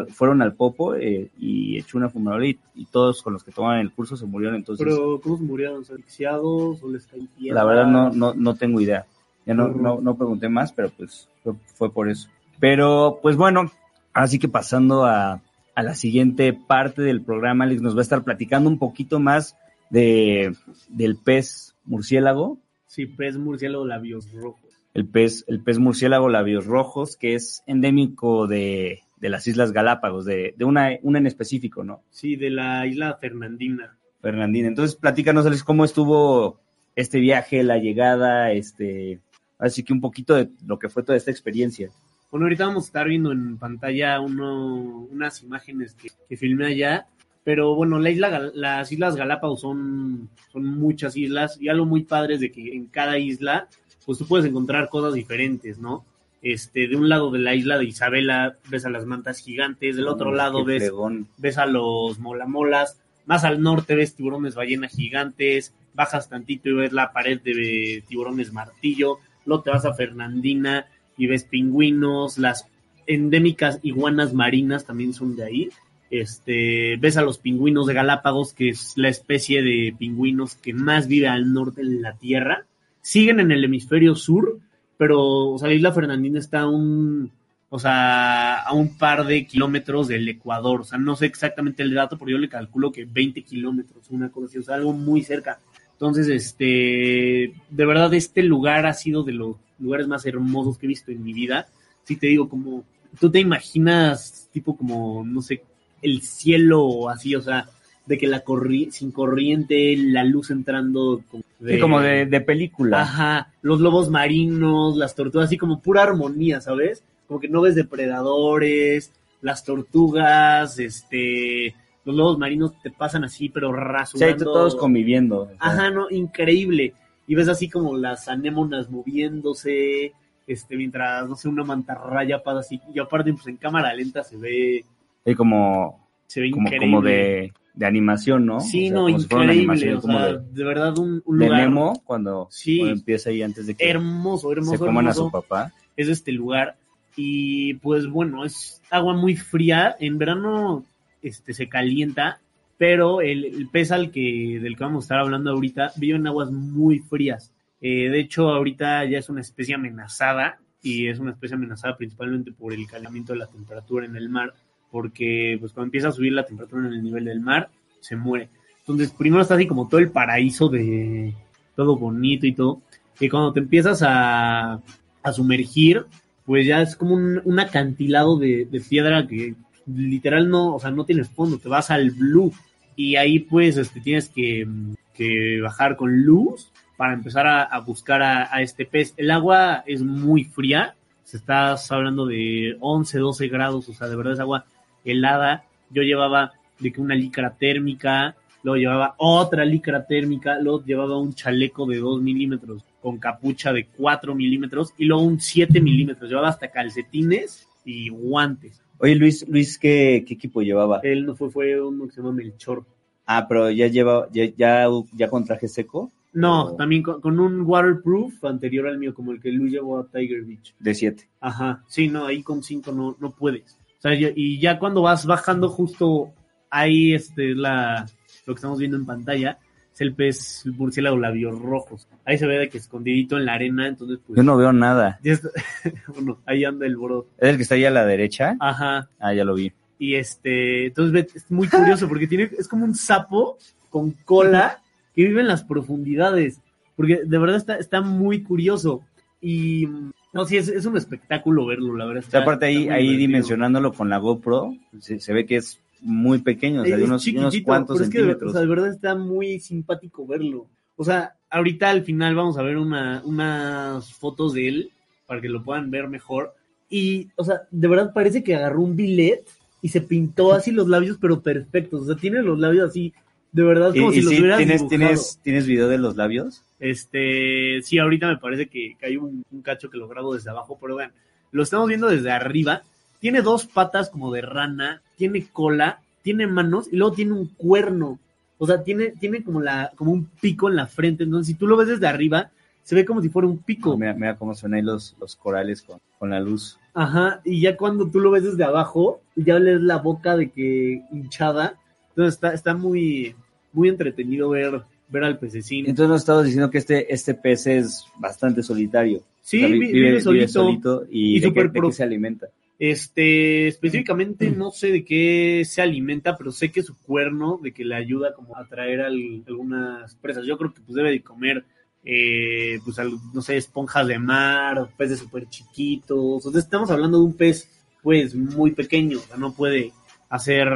Speaker 3: Fueron al Popo eh, y echó una fumarola y, y todos con los que tomaban el curso se murieron. Entonces,
Speaker 4: Pero, ¿cómo se murieron? ¿Asfixiados o les
Speaker 3: la verdad no, no, no tengo idea. Ya no, no, no pregunté más, pero pues fue, fue por eso. Pero pues bueno, así que pasando a, a la siguiente parte del programa, Alex nos va a estar platicando un poquito más de, del pez murciélago,
Speaker 4: Sí, pez murciélago labios rojos.
Speaker 3: el pez, el pez murciélago labios rojos, que es endémico de, de las Islas Galápagos, de, de una, una en específico, ¿no?
Speaker 4: Sí, de la isla Fernandina.
Speaker 3: Fernandina. Entonces, platícanos, Alex, cómo estuvo este viaje, la llegada, este, así que un poquito de lo que fue toda esta experiencia.
Speaker 4: Bueno, ahorita vamos a estar viendo en pantalla uno, unas imágenes que, que filmé allá. Pero bueno, la isla, las Islas Galápagos son, son muchas islas y algo muy padre es de que en cada isla, pues tú puedes encontrar cosas diferentes, ¿no? Este, de un lado de la isla de Isabela ves a las mantas gigantes, del otro
Speaker 3: Qué
Speaker 4: lado ves
Speaker 3: fregón.
Speaker 4: ves a los molamolas, más al norte ves tiburones ballena gigantes, bajas tantito y ves la pared de tiburones martillo, luego te vas a Fernandina y ves pingüinos, las endémicas iguanas marinas también son de ahí. Este, ves a los pingüinos de Galápagos, que es la especie de pingüinos que más vive al norte de la Tierra. Siguen en el hemisferio sur, pero o sea, la isla Fernandina está a un, o sea, a un par de kilómetros del Ecuador. O sea, no sé exactamente el dato, pero yo le calculo que 20 kilómetros, una cosa o sea, algo muy cerca. Entonces, este, de verdad, este lugar ha sido de los lugares más hermosos que he visto en mi vida. Si te digo, como, tú te imaginas, tipo como, no sé, el cielo así, o sea, de que la corri sin corriente, la luz entrando como
Speaker 3: Sí, como de, de película.
Speaker 4: Ajá, los lobos marinos, las tortugas, así como pura armonía, ¿sabes? Como que no ves depredadores, las tortugas, este, los lobos marinos te pasan así, pero
Speaker 3: Sí,
Speaker 4: rasurando.
Speaker 3: todos conviviendo. o sea,
Speaker 4: Ajá, no, increíble. Y ves así como las anémonas moviéndose, este, mientras, no sé, una mantarraya pasa así. Y aparte, pues en cámara lenta se ve,
Speaker 3: sí, como,
Speaker 4: se ve
Speaker 3: como,
Speaker 4: increíble.
Speaker 3: como de, de animación, ¿no?
Speaker 4: Sí,
Speaker 3: O sea,
Speaker 4: no,
Speaker 3: si
Speaker 4: increíble. o sea,
Speaker 3: de,
Speaker 4: de, verdad, un, un
Speaker 3: de
Speaker 4: lugar
Speaker 3: Nemo cuando,
Speaker 4: Sí.
Speaker 3: cuando empieza ahí antes de que
Speaker 4: hermoso, hermoso,
Speaker 3: se coman
Speaker 4: hermoso.
Speaker 3: a su papá.
Speaker 4: es este lugar. Y pues bueno, es agua muy fría. En verano este, se calienta, pero el, el pez al que, del que vamos a estar hablando ahorita vive en aguas muy frías. Eh, de hecho, ahorita ya es una especie amenazada y es una especie amenazada principalmente por el calentamiento de la temperatura en el mar, porque pues cuando empieza a subir la temperatura en el nivel del mar, se muere. Entonces, primero está así como todo el paraíso de todo bonito y todo, y cuando te empiezas a, a sumergir, pues ya es como un, un acantilado de, de piedra que literal no, o sea, no tienes fondo, te vas al blue y ahí pues este, tienes que, que bajar con luz para empezar a, a buscar a, a este pez. El agua es muy fría, se estás hablando de 11, 12 grados, o sea, de verdad es agua helada. Yo llevaba de que una licra térmica, luego llevaba otra licra térmica, luego llevaba un chaleco de 2 milímetros con capucha de 4 milímetros y luego un 7 milímetros. Llevaba hasta calcetines y guantes.
Speaker 3: Oye, Luis, Luis ¿qué, qué equipo llevaba?
Speaker 4: Él no fue, fue uno que se llama Melchor.
Speaker 3: Ah, pero ya lleva, ya, ya, ya con traje seco
Speaker 4: No, también con, con un waterproof anterior al mío, como el que Luis llevó a Tiger Beach.
Speaker 3: de 7.
Speaker 4: Ajá, sí, no, ahí con 5 no, no puedes. O sea, y ya cuando vas bajando justo ahí, este, es la, lo que estamos viendo en pantalla, es el pez el murciélago labios rojos. Ahí se ve de que escondidito en la arena, entonces pues...
Speaker 3: Yo no veo nada.
Speaker 4: está- bueno, ahí anda el bro.
Speaker 3: ¿Es el que está ahí a la derecha?
Speaker 4: Ajá,
Speaker 3: Ah, ya lo vi.
Speaker 4: y este, entonces ve, es muy curioso porque tiene, es como un sapo con cola que vive en las profundidades. Porque de verdad está, está muy curioso. Y no, sí, es, es un espectáculo verlo, la verdad.
Speaker 3: O sea, aparte ahí, ahí
Speaker 4: divertido.
Speaker 3: dimensionándolo con la GoPro, se, se ve que es muy pequeño, o sea, de unos, cuantos
Speaker 4: pero es que de,
Speaker 3: centímetros.
Speaker 4: o sea, de verdad está muy simpático verlo. O sea, ahorita al final vamos a ver una, unas fotos de él para que lo puedan ver mejor. Y, o sea, de verdad parece que agarró un billet y se pintó así los labios, pero perfectos. O sea, tiene los labios así De verdad, es
Speaker 3: ¿Y,
Speaker 4: como
Speaker 3: y
Speaker 4: si los
Speaker 3: sí,
Speaker 4: hubieras
Speaker 3: ¿tienes,
Speaker 4: dibujado.
Speaker 3: tienes, ¿Tienes video de los labios?
Speaker 4: Este, sí, ahorita me parece que, que hay un, un cacho que lo grabo desde abajo, pero vean, lo estamos viendo desde arriba. Tiene dos patas como de rana, tiene cola, tiene manos y luego tiene un cuerno. O sea, tiene, tiene como la, como un pico en la frente. Entonces, si tú lo ves desde arriba, se ve como si fuera un pico.
Speaker 3: No, mira, mira cómo suenan ahí los, los corales con, con la luz.
Speaker 4: Ajá, y ya cuando tú lo ves desde abajo, ya lees la boca de que hinchada. Entonces está, está muy, muy entretenido ver, ver al pececín.
Speaker 3: Entonces nos estabas diciendo que este, este pez es bastante solitario.
Speaker 4: Sí,
Speaker 3: O sea, vi-
Speaker 4: vi- vive solito
Speaker 3: y,
Speaker 4: y
Speaker 3: de,
Speaker 4: súper
Speaker 3: de qué se alimenta.
Speaker 4: Este, específicamente no sé de qué se alimenta, pero sé que su cuerno, de que le ayuda como a atraer al- algunas presas. Yo creo que pues debe de comer, eh, pues al- no sé, esponjas de mar, o peces súper chiquitos. O sea, estamos hablando de un pez, pues, muy pequeño, o sea, no puede hacer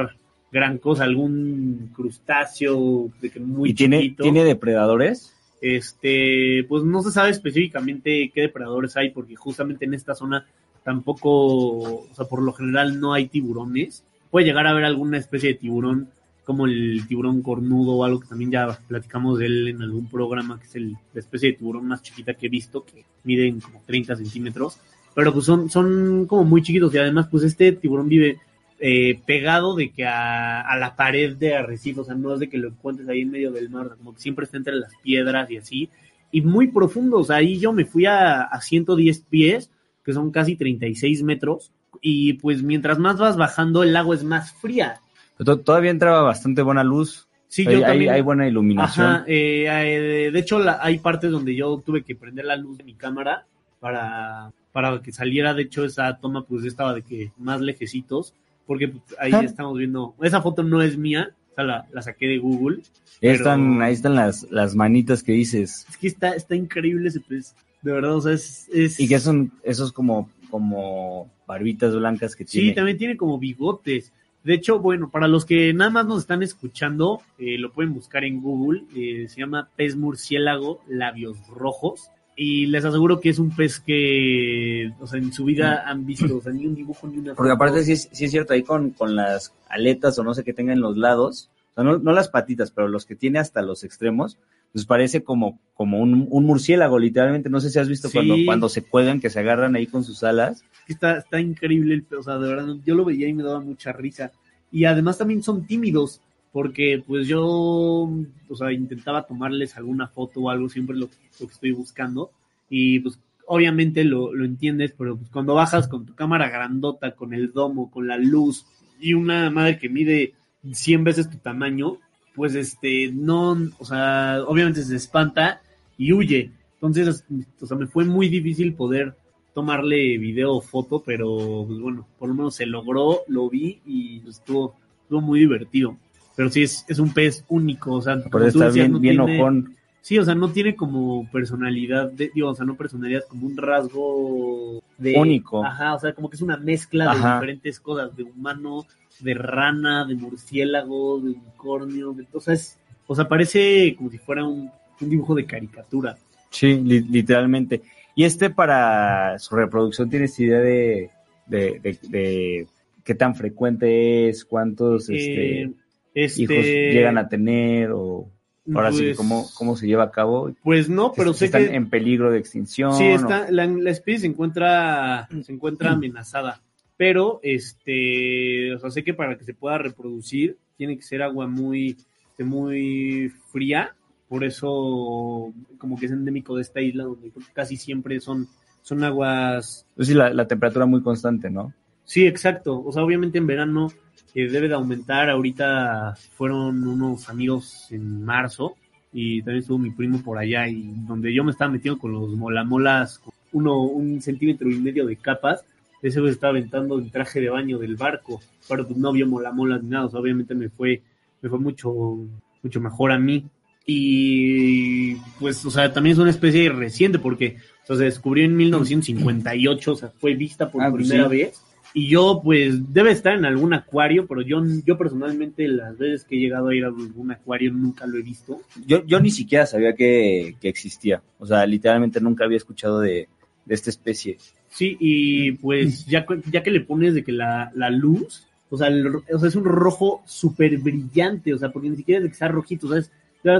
Speaker 4: gran cosa, algún crustáceo de que muy
Speaker 3: ¿Y tiene,
Speaker 4: chiquito.
Speaker 3: tiene depredadores?
Speaker 4: Este, pues no se sabe específicamente qué depredadores hay, porque justamente en esta zona tampoco, o sea, por lo general no hay tiburones. Puede llegar a haber alguna especie de tiburón, como el tiburón cornudo o algo que también ya platicamos de él en algún programa, que es el, la especie de tiburón más chiquita que he visto, que miden como 30 centímetros. Pero pues son, son como muy chiquitos y además pues este tiburón vive eh, pegado de que a, la pared de arrecife, o sea, no es de que lo encuentres ahí en medio del mar, como que siempre está entre las piedras y así, y muy profundo, o sea, ahí yo me fui a, a 110 pies, que son casi 36 metros, y pues mientras más vas bajando, el agua es más fría.
Speaker 3: Pero todavía entraba bastante buena luz.
Speaker 4: Sí,
Speaker 3: hay,
Speaker 4: yo
Speaker 3: hay-
Speaker 4: también.
Speaker 3: hay buena iluminación.
Speaker 4: Ajá, eh, eh, de hecho la- hay partes donde yo tuve que prender la luz de mi cámara para, para que saliera, de hecho esa toma pues estaba de que más lejecitos, porque pues, ahí
Speaker 3: Ah.
Speaker 4: estamos viendo, esa foto no es mía, o sea, la, la saqué de Google,
Speaker 3: Ahí
Speaker 4: pero-
Speaker 3: están, ahí están las, las manitas que dices.
Speaker 4: es que está, está increíble ese pez, de verdad, o sea, es... es-
Speaker 3: Y que son esos como, como barbitas blancas que
Speaker 4: Sí,
Speaker 3: tiene.
Speaker 4: también tiene como bigotes. De hecho, bueno, para los que nada más nos están escuchando, eh, lo pueden buscar en Google. eh, se llama pez murciélago labios rojos. Y les aseguro que es un pez que, o sea, en su vida han visto, o sea, ni un dibujo ni una
Speaker 3: Porque aparte sí es, sí es cierto, ahí con, con las aletas o no sé qué tenga en los lados, o sea, no, no las patitas, pero los que tiene hasta los extremos, pues parece como, como un, un murciélago, literalmente. No sé si has visto
Speaker 4: Sí.
Speaker 3: cuando, cuando se cuelgan, que se agarran ahí con sus alas.
Speaker 4: Está, está increíble o sea, de verdad, yo lo veía y me daba mucha risa. Y además también son tímidos, porque pues yo, o sea, intentaba tomarles alguna foto o algo, siempre lo, lo que estoy buscando. Y pues obviamente lo, lo entiendes, pero pues cuando bajas con tu cámara grandota, con el domo, con la luz y una madre que mide 100 veces tu tamaño, pues este, no, o sea, obviamente se espanta y huye. Entonces, o sea, me fue muy difícil poder tomarle video o foto, pero pues bueno, por lo menos se logró, lo vi y pues, estuvo, estuvo muy divertido. Pero sí, es, es un pez único, o sea,
Speaker 3: Pero está
Speaker 4: decías,
Speaker 3: bien,
Speaker 4: no
Speaker 3: bien
Speaker 4: tiene-
Speaker 3: ojón.
Speaker 4: Sí, o sea, no tiene como personalidad, de, digo, o sea, no personalidad, como un rasgo de...
Speaker 3: Único.
Speaker 4: Ajá, o sea, como que es una mezcla de diferentes cosas, de humano, de rana, de murciélago, de unicornio, de, o sea, es, o sea, parece como si fuera un, un dibujo de caricatura.
Speaker 3: Sí, li- literalmente. Y este para su reproducción, ¿tienes idea de, de, de- de qué tan frecuente es? ¿Cuántos este,
Speaker 4: Eh, este,
Speaker 3: hijos llegan a tener? O ahora sí,
Speaker 4: pues,
Speaker 3: ¿cómo, ¿cómo se lleva a cabo?
Speaker 4: Pues no, pero
Speaker 3: Si
Speaker 4: sé
Speaker 3: están
Speaker 4: que...
Speaker 3: en peligro de extinción.
Speaker 4: Sí,
Speaker 3: o-
Speaker 4: la, la especie se encuentra, se encuentra amenazada, pero este, o sea, sé que para que se pueda reproducir tiene que ser agua muy, este, muy fría, por eso como que es endémico de esta isla donde casi siempre son, son aguas,
Speaker 3: sí, la, la temperatura muy constante, ¿no?
Speaker 4: sí, exacto, o sea, obviamente en verano eh, debe de aumentar, ahorita fueron unos amigos en marzo y también estuvo mi primo por allá y donde yo me estaba metiendo con los molamolas, con uno, un centímetro y medio de capas, ese güey estaba aventando el traje de baño del barco, pero pues no vio molamolas ni nada, o sea, obviamente me fue, me fue mucho, mucho mejor a mí. Y pues, o sea, también es una especie reciente porque o sea, se descubrió en 1958, o sea, fue vista por
Speaker 3: Ah, pues
Speaker 4: primera
Speaker 3: sí.
Speaker 4: vez. Y yo, pues, debe estar en algún acuario, pero yo, yo personalmente las veces que he llegado a ir a algún acuario nunca lo he visto.
Speaker 3: Yo, yo ni siquiera sabía que, que existía. O sea, literalmente nunca había escuchado de, de esta especie.
Speaker 4: Sí, y pues ya, ya que le pones de que la, la luz, O sea, el o sea, es un rojo súper brillante, o sea, porque ni siquiera es de que sea rojito, o sea, es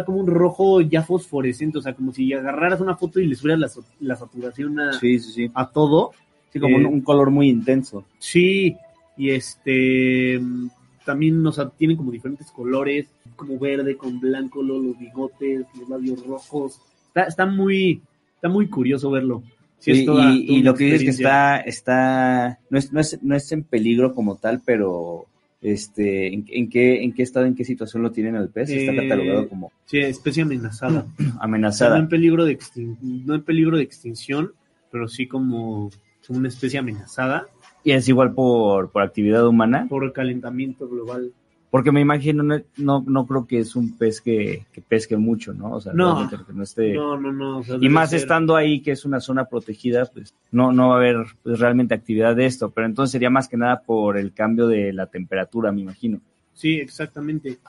Speaker 4: como un rojo ya fosforescente, o sea, como si agarraras una foto y le subieras la, la saturación a,
Speaker 3: Sí, sí, sí.
Speaker 4: a todo.
Speaker 3: Sí, como
Speaker 4: Eh,
Speaker 3: un, color muy intenso.
Speaker 4: Sí, y este también, o sea, tienen como diferentes colores, como verde con blanco, los bigotes, los labios rojos. Está, está muy, está muy curioso verlo. Sí,
Speaker 3: y,
Speaker 4: toda-
Speaker 3: y-
Speaker 4: toda
Speaker 3: y
Speaker 4: una
Speaker 3: lo que dices que está, está, no es, no es, no es en peligro como tal, pero este, ¿en, en qué, en qué estado, en qué situación lo tienen al pez? Está
Speaker 4: Eh,
Speaker 3: catalogado como
Speaker 4: Sí, especie amenazada. O sea, no
Speaker 3: amenazada.
Speaker 4: en peligro de extin- no en peligro de extinción, pero sí como una especie amenazada
Speaker 3: Y es igual por, por actividad humana,
Speaker 4: por calentamiento global.
Speaker 3: Porque me imagino, no, no, no creo que es un pez que, que pesque mucho, ¿no? O sea,
Speaker 4: No.
Speaker 3: que no esté...
Speaker 4: No, no, no. o sea,
Speaker 3: Y más
Speaker 4: ser-
Speaker 3: estando ahí, que es una zona protegida, pues no, no va a haber pues, realmente actividad de esto, pero entonces sería más que nada por el cambio de la temperatura, me imagino.
Speaker 4: Sí, exactamente.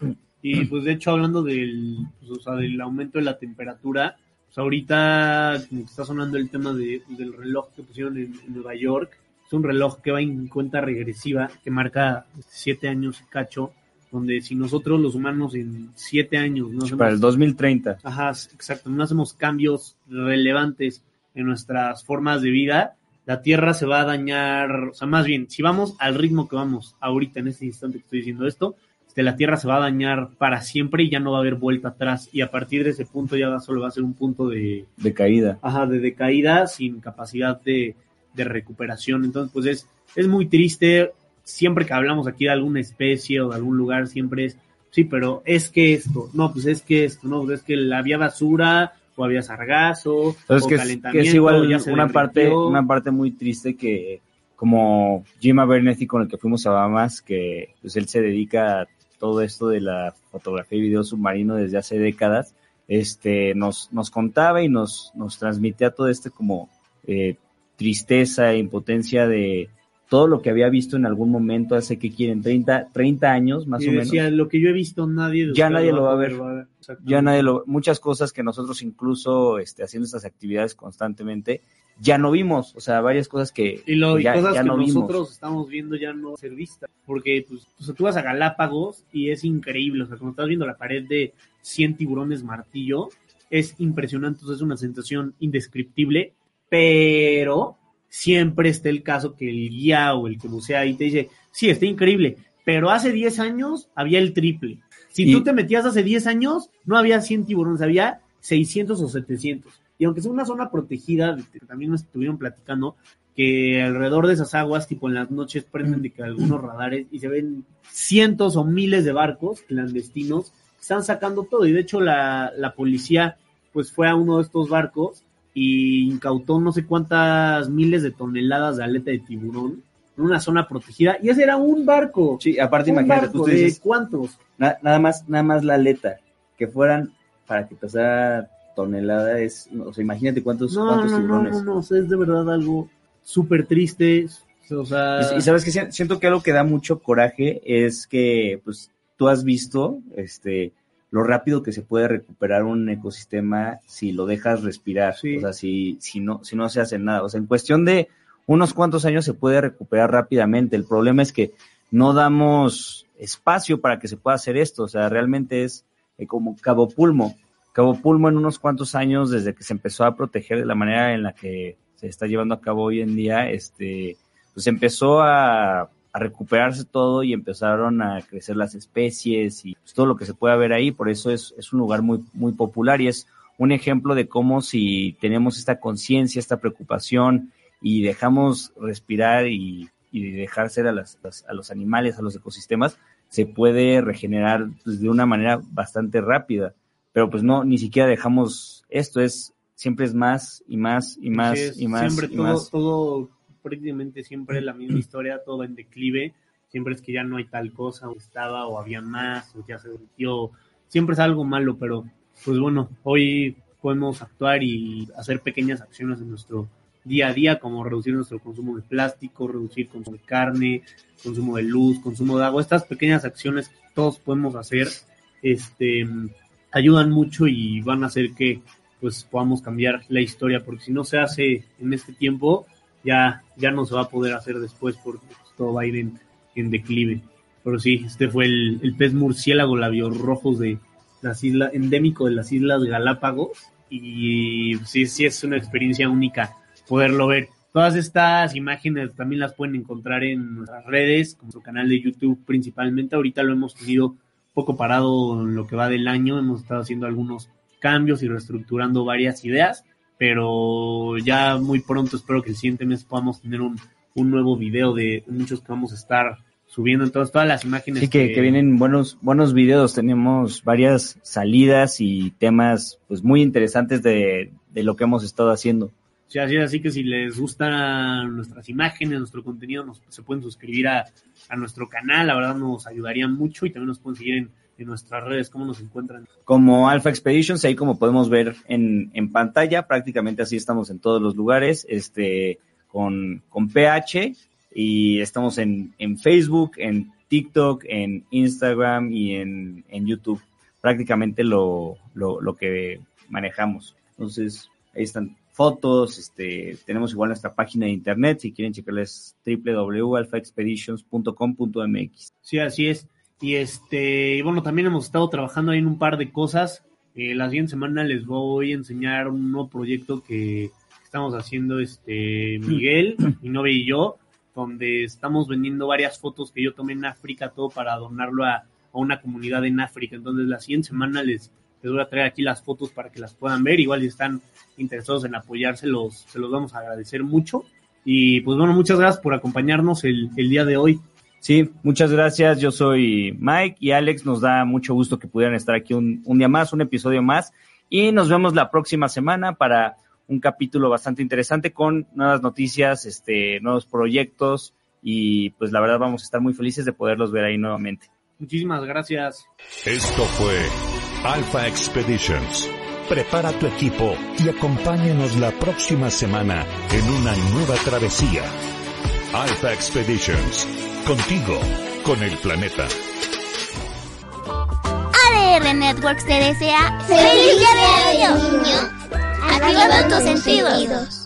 Speaker 4: Y pues de hecho hablando del, pues, o sea, del aumento de la temperatura, pues ahorita como que está sonando el tema de, del reloj que pusieron en, en Nueva York. Es un reloj que va en cuenta regresiva, que marca siete años cacho, donde si nosotros los humanos en siete años no hacemos,
Speaker 3: Para el 2030.
Speaker 4: ajá, exacto, no hacemos cambios relevantes en nuestras formas de vida, la Tierra se va a dañar, o sea, más bien, si vamos al ritmo que vamos ahorita en este instante que estoy diciendo esto, este, la Tierra se va a dañar para siempre y ya no va a haber vuelta atrás y a partir de ese punto ya solo va a ser un punto de,
Speaker 3: de caída.
Speaker 4: ajá, de decaída sin capacidad de, de recuperación. Entonces, pues es, es muy triste. Siempre que hablamos aquí de alguna especie o de algún lugar, siempre es, sí, pero es que esto, no, pues es que esto, no, pues es que había basura o había sargazo
Speaker 3: Entonces
Speaker 4: o
Speaker 3: que es,
Speaker 4: calentamiento.
Speaker 3: que es igual
Speaker 4: ya
Speaker 3: una parte, una parte muy triste que como Jim Abernethy con el que fuimos a Bahamas, que pues él se dedica a todo esto de la fotografía y video submarino desde hace décadas, este nos, nos contaba y nos, nos transmitía todo este como eh, tristeza e impotencia de todo lo que había visto en algún momento hace que quieren 30, 30 años más
Speaker 4: y
Speaker 3: o menos.
Speaker 4: decía, lo que yo he visto, nadie
Speaker 3: Ya nadie lo va a ver.
Speaker 4: Exactamente.
Speaker 3: ya nadie lo, muchas cosas que nosotros incluso este, haciendo estas actividades constantemente ya no vimos, o sea, varias cosas que
Speaker 4: Y, lo, y
Speaker 3: ya,
Speaker 4: cosas
Speaker 3: ya
Speaker 4: que
Speaker 3: no vimos.
Speaker 4: nosotros estamos viendo ya no ser vistas. Porque pues, o sea, tú vas a Galápagos y es increíble. O sea, cuando estás viendo la pared de 100 tiburones martillo, es impresionante. o sea, es una sensación indescriptible. Pero siempre está el caso que el guía o el que bucea ahí te dice, sí, está increíble. Pero hace 10 años había el triple. Si
Speaker 3: Y-
Speaker 4: tú te metías hace 10 años, no había 100 tiburones, había 600 o 700. Y aunque sea una zona protegida, también nos estuvieron platicando, que alrededor de esas aguas, tipo en las noches, prenden de que algunos radares y se ven cientos o miles de barcos clandestinos están sacando todo. Y de hecho la, la policía pues fue a uno de estos barcos y incautó no sé cuántas miles de toneladas de aleta de tiburón en una zona protegida. Y ese era un barco.
Speaker 3: Sí, aparte
Speaker 4: un
Speaker 3: imagínate,
Speaker 4: barco
Speaker 3: tú
Speaker 4: de
Speaker 3: dices,
Speaker 4: cuántos.
Speaker 3: na- nada más, nada más la aleta, que fueran para que pesara tonelada es, o sea, imagínate cuántos,
Speaker 4: No,
Speaker 3: cuántos
Speaker 4: no, no,
Speaker 3: tiburones.
Speaker 4: no, no, o sea, es de verdad algo súper triste. O sea,
Speaker 3: Y, y sabes que si- siento que algo que da mucho coraje es que, pues, tú has visto, este, lo rápido que se puede recuperar un ecosistema si lo dejas respirar,
Speaker 4: Sí.
Speaker 3: o sea, si, si no, si no se hace nada, o sea, en cuestión de unos cuantos años se puede recuperar rápidamente. El problema es que no damos espacio para que se pueda hacer esto, o sea, realmente es eh, como Cabo Pulmo. Cabo Pulmo en unos cuantos años, desde que se empezó a proteger de la manera en la que se está llevando a cabo hoy en día, este, pues empezó a, a recuperarse todo y empezaron a crecer las especies y pues, todo lo que se puede ver ahí. Por eso es, es un lugar muy, muy popular y es un ejemplo de cómo si tenemos esta conciencia, esta preocupación y dejamos respirar y, y dejar ser a, las, las- a los animales, a los ecosistemas, se puede regenerar pues, de una manera bastante rápida. Pero pues no, ni siquiera dejamos esto, es siempre es más y más y más y más
Speaker 4: Siempre
Speaker 3: y
Speaker 4: todo,
Speaker 3: más.
Speaker 4: todo, prácticamente siempre la misma historia, todo en declive. Siempre es que ya no hay tal cosa, o estaba, o había más, o ya se derritió. Siempre es algo malo, pero pues bueno, hoy podemos actuar y hacer pequeñas acciones en nuestro día a día, como reducir nuestro consumo de plástico, reducir consumo de carne, consumo de luz, consumo de agua. Estas pequeñas acciones que todos podemos hacer, este, ayudan mucho y van a hacer que pues podamos cambiar la historia, porque si no se hace en este tiempo, ya, ya no se va a poder hacer después porque pues, todo va a ir en, en declive. Pero sí, este fue el, el pez murciélago labios rojos de las islas, endémico de las Islas Galápagos. Y sí, sí es una experiencia única poderlo ver. Todas estas imágenes también las pueden encontrar en nuestras redes, como nuestro canal de YouTube principalmente. Ahorita lo hemos tenido poco parado en lo que va del año. Hemos estado haciendo algunos cambios y reestructurando varias ideas, pero ya muy pronto espero que el siguiente mes podamos tener un, un nuevo video de muchos que vamos a estar subiendo entonces todas las imágenes.
Speaker 3: Sí, que, que, vienen buenos, buenos videos. Tenemos varias salidas y temas pues muy interesantes de, de lo que hemos estado haciendo.
Speaker 4: Sí, así, así que si les gustan nuestras imágenes, nuestro contenido, nos, se pueden suscribir a, a, nuestro canal, la verdad nos ayudaría mucho y también nos pueden seguir en, en nuestras redes, ¿cómo nos encuentran?
Speaker 3: Como Alpha Expeditions, ahí como podemos ver en, en pantalla, prácticamente así estamos en todos los lugares, este, con, con PH, y estamos en, en Facebook, en TikTok, en Instagram y en, en YouTube. Prácticamente lo, lo, lo, que manejamos. Entonces, ahí están fotos, este, tenemos igual nuestra página de internet, si quieren checarles www.alphaexpeditions.com.mx.
Speaker 4: Sí, así es. Y este, bueno, también hemos estado trabajando ahí en un par de cosas. Eh, la siguiente semana les voy a enseñar un nuevo proyecto que estamos haciendo este Miguel, mi novia y yo donde estamos vendiendo varias fotos que yo tomé en África, todo para donarlo a, a una comunidad en África. Entonces, la siguiente semana les, les voy a traer aquí las fotos para que las puedan ver. Igual si están interesados en apoyarse, los, se los vamos a agradecer mucho. Y pues bueno, muchas gracias por acompañarnos el, el día de hoy.
Speaker 3: Sí, muchas gracias. Yo soy Mike y Alex. Nos da mucho gusto que pudieran estar aquí un, un día más, un episodio más. Y nos vemos la próxima semana para un capítulo bastante interesante con nuevas noticias, este, nuevos proyectos y pues la verdad vamos a estar muy felices de poderlos ver ahí nuevamente.
Speaker 4: Muchísimas gracias.
Speaker 2: Esto fue Alpha Expeditions. Prepara tu equipo y acompáñanos la próxima semana en una nueva travesía. Alpha Expeditions. Contigo, con el planeta.
Speaker 8: ADR Networks te desea ¡Feliz Día del Niño! Activa sentidos.